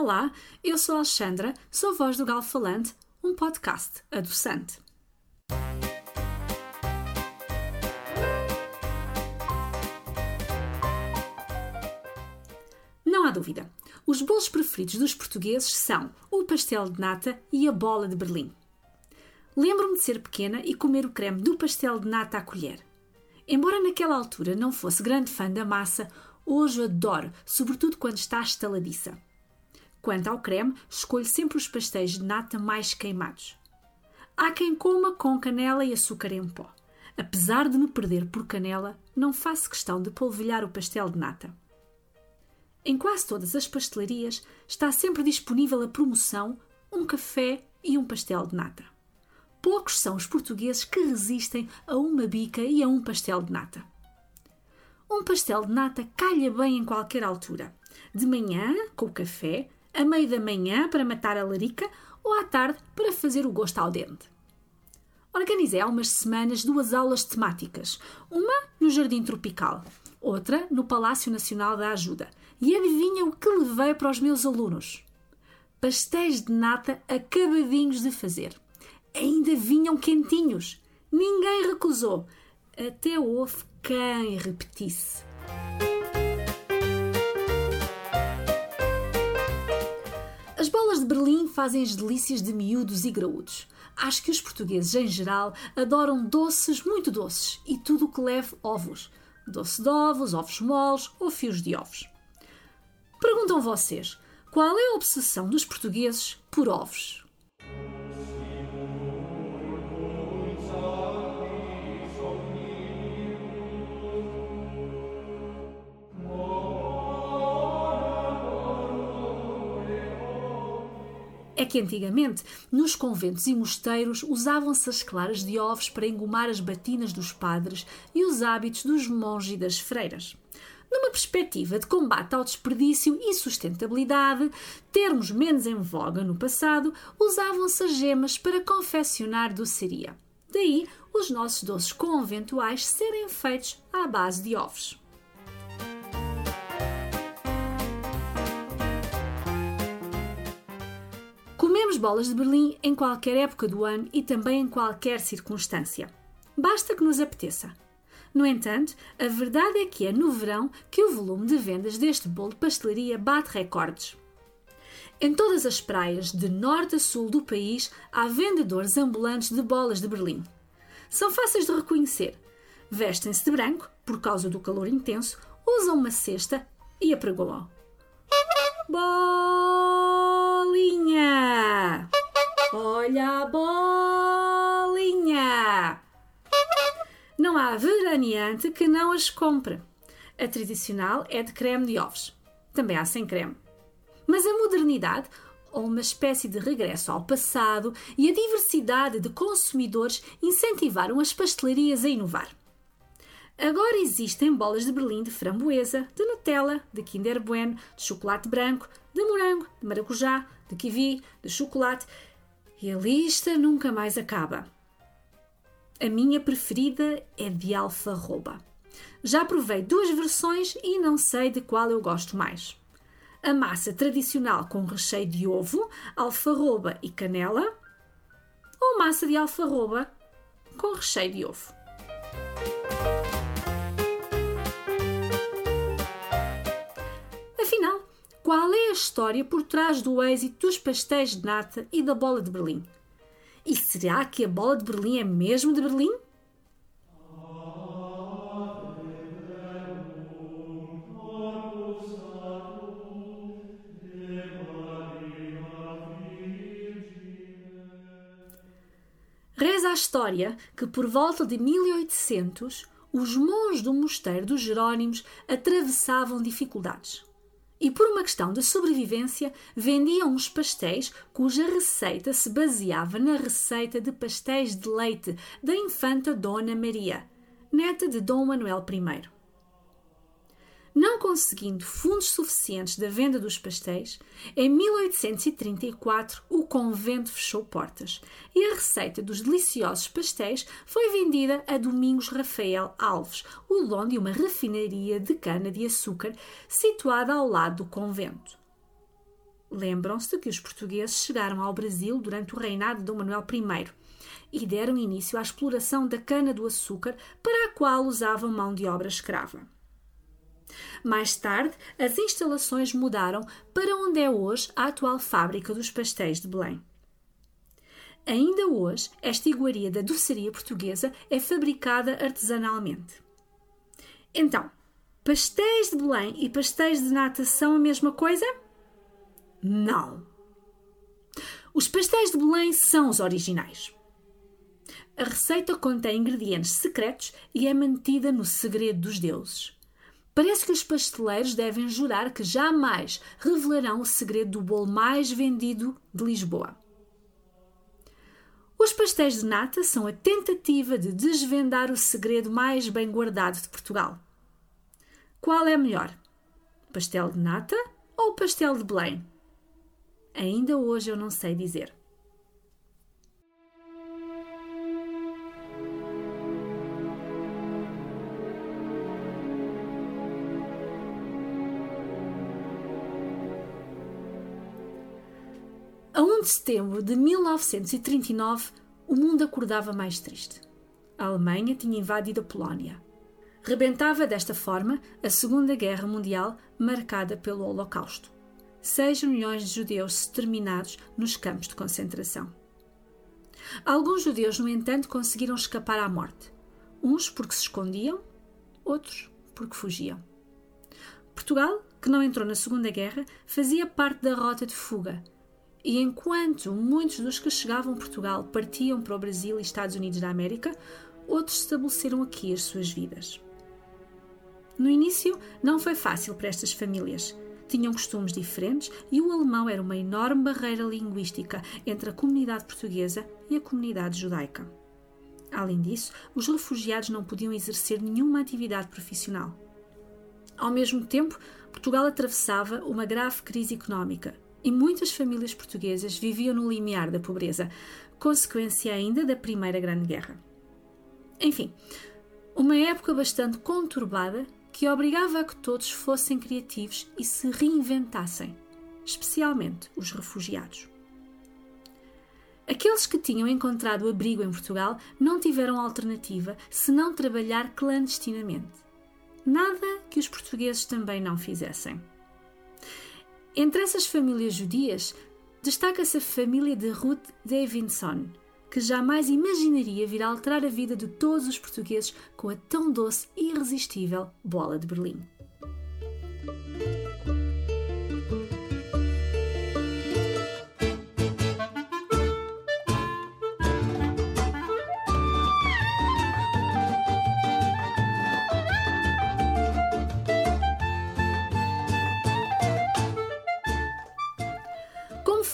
Olá, eu sou a Alexandra, sou a voz do Galo Falante, um podcast adoçante. Não há dúvida, os bolos preferidos dos portugueses são o pastel de nata e a bola de Berlim. Lembro-me de ser pequena e comer o creme do pastel de nata à colher. Embora naquela altura não fosse grande fã da massa, hoje adoro, sobretudo quando está estaladiça. Quanto ao creme, escolho sempre os pastéis de nata mais queimados. Há quem coma com canela e açúcar em pó. Apesar de me perder por canela, não faço questão de polvilhar o pastel de nata. Em quase todas as pastelarias está sempre disponível a promoção um café e um pastel de nata. Poucos são os portugueses que resistem a uma bica e a um pastel de nata. Um pastel de nata calha bem em qualquer altura. De manhã, com o café, a meio da manhã para matar a larica ou à tarde para fazer o gosto ao dente. Organizei há umas semanas duas aulas temáticas, uma no Jardim Tropical, outra no Palácio Nacional da Ajuda. E adivinha o que levei para os meus alunos? Pastéis de nata acabadinhos de fazer. Ainda vinham quentinhos. Ninguém recusou. Até houve quem repetisse. As bolas de Berlim fazem as delícias de miúdos e graúdos. Acho que os portugueses, em geral, adoram doces muito doces e tudo o que leve ovos. Doce de ovos, ovos moles ou fios de ovos. Perguntam vocês, qual é a obsessão dos portugueses por ovos? Que antigamente, nos conventos e mosteiros, usavam-se as claras de ovos para engomar as batinas dos padres e os hábitos dos monges e das freiras. Numa perspectiva de combate ao desperdício e sustentabilidade, termos menos em voga no passado, usavam-se as gemas para confeccionar doçaria. Daí os nossos doces conventuais serem feitos à base de ovos. Bolas de Berlim em qualquer época do ano e também em qualquer circunstância. Basta que nos apeteça. No entanto, a verdade é que é no verão que o volume de vendas deste bolo de pastelaria bate recordes. Em todas as praias, de norte a sul do país, há vendedores ambulantes de bolas de Berlim. São fáceis de reconhecer. Vestem-se de branco, por causa do calor intenso, usam uma cesta e apregoam. Bolinha! Olha a bolinha! Não há veraneante que não as compre. A tradicional é de creme de ovos. Também há sem creme. Mas a modernidade, ou uma espécie de regresso ao passado, e a diversidade de consumidores incentivaram as pastelarias a inovar. Agora existem bolas de Berlim de framboesa, de Nutella, de Kinder Bueno, de chocolate branco, de morango, de maracujá, de kiwi, de chocolate e a lista nunca mais acaba. A minha preferida é de alfarroba. Já provei duas versões e não sei de qual eu gosto mais. A massa tradicional com recheio de ovo, alfarroba e canela, ou massa de alfarroba com recheio de ovo. A história por trás do êxito dos pastéis de nata e da bola de Berlim? E será que a bola de Berlim é mesmo de Berlim? Reza a história que por volta de 1800 os monges do mosteiro dos Jerónimos atravessavam dificuldades e, por uma questão de sobrevivência, vendiam uns pastéis cuja receita se baseava na receita de pastéis de leite da infanta Dona Maria, neta de Dom Manuel I. Não conseguindo fundos suficientes da venda dos pastéis, em 1834 o convento fechou portas e a receita dos deliciosos pastéis foi vendida a Domingos Rafael Alves, o dono de uma refinaria de cana-de-açúcar situada ao lado do convento. Lembram-se de que os portugueses chegaram ao Brasil durante o reinado de Dom Manuel I e deram início à exploração da cana-do-açúcar para a qual usavam mão de obra escrava. Mais tarde, as instalações mudaram para onde é hoje a atual fábrica dos pastéis de Belém. Ainda hoje, esta iguaria da doçaria portuguesa é fabricada artesanalmente. Então, pastéis de Belém e pastéis de nata são a mesma coisa? Não. Os pastéis de Belém são os originais. A receita contém ingredientes secretos e é mantida no segredo dos deuses. Parece que os pasteleiros devem jurar que jamais revelarão o segredo do bolo mais vendido de Lisboa. Os pastéis de nata são a tentativa de desvendar o segredo mais bem guardado de Portugal. Qual é melhor? Pastel de nata ou pastel de Belém? Ainda hoje eu não sei dizer. De setembro de 1939, o mundo acordava mais triste. A Alemanha tinha invadido a Polónia. Rebentava desta forma a Segunda Guerra Mundial, marcada pelo Holocausto. 6 milhões de judeus exterminados nos campos de concentração. Alguns judeus, no entanto, conseguiram escapar à morte. Uns porque se escondiam, outros porque fugiam. Portugal, que não entrou na Segunda Guerra, fazia parte da rota de fuga e enquanto muitos dos que chegavam a Portugal partiam para o Brasil e Estados Unidos da América, outros estabeleceram aqui as suas vidas. No início, não foi fácil para estas famílias. Tinham costumes diferentes e o alemão era uma enorme barreira linguística entre a comunidade portuguesa e a comunidade judaica. Além disso, os refugiados não podiam exercer nenhuma atividade profissional. Ao mesmo tempo, Portugal atravessava uma grave crise económica e muitas famílias portuguesas viviam no limiar da pobreza, consequência ainda da Primeira Grande Guerra. Enfim, uma época bastante conturbada que obrigava a que todos fossem criativos e se reinventassem, especialmente os refugiados. Aqueles que tinham encontrado abrigo em Portugal não tiveram alternativa senão trabalhar clandestinamente. Nada que os portugueses também não fizessem. Entre essas famílias judias, destaca-se a família de Ruth Davidson, que jamais imaginaria vir a alterar a vida de todos os portugueses com a tão doce e irresistível bola de Berlim.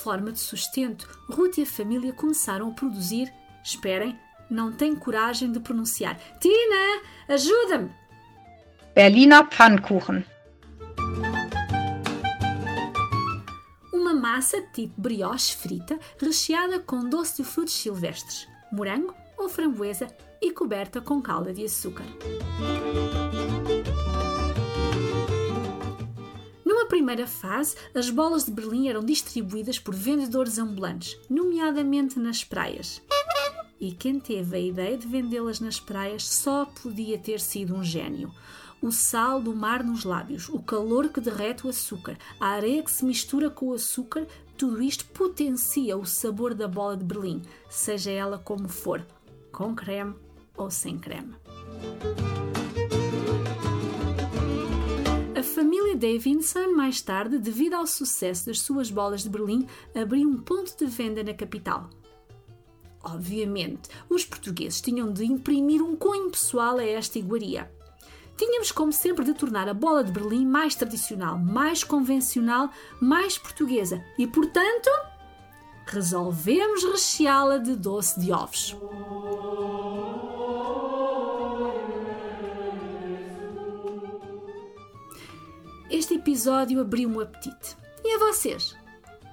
Forma de sustento, Ruth e a família começaram a produzir. Esperem, não tenho coragem de pronunciar. Tina, ajuda-me! Berliner Pfannkuchen. Uma massa tipo brioche frita, recheada com doce de frutos silvestres, morango ou framboesa e coberta com calda de açúcar. Primeira fase, as bolas de Berlim eram distribuídas por vendedores ambulantes, nomeadamente nas praias. E quem teve a ideia de vendê-las nas praias só podia ter sido um gênio. O sal do mar nos lábios, o calor que derrete o açúcar, a areia que se mistura com o açúcar, tudo isto potencia o sabor da bola de Berlim, seja ela como for, com creme ou sem creme. Família Davidson, mais tarde, devido ao sucesso das suas bolas de Berlim, abriu um ponto de venda na capital. Obviamente, os portugueses tinham de imprimir um cunho pessoal a esta iguaria. Tínhamos, como sempre, de tornar a bola de Berlim mais tradicional, mais convencional, mais portuguesa e, portanto, resolvemos recheá-la de doce de ovos. Este episódio abriu-me o apetite. E a vocês?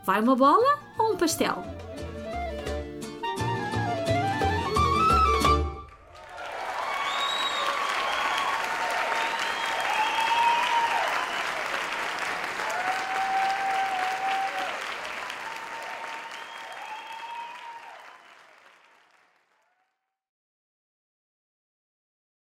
Vai uma bola ou um pastel?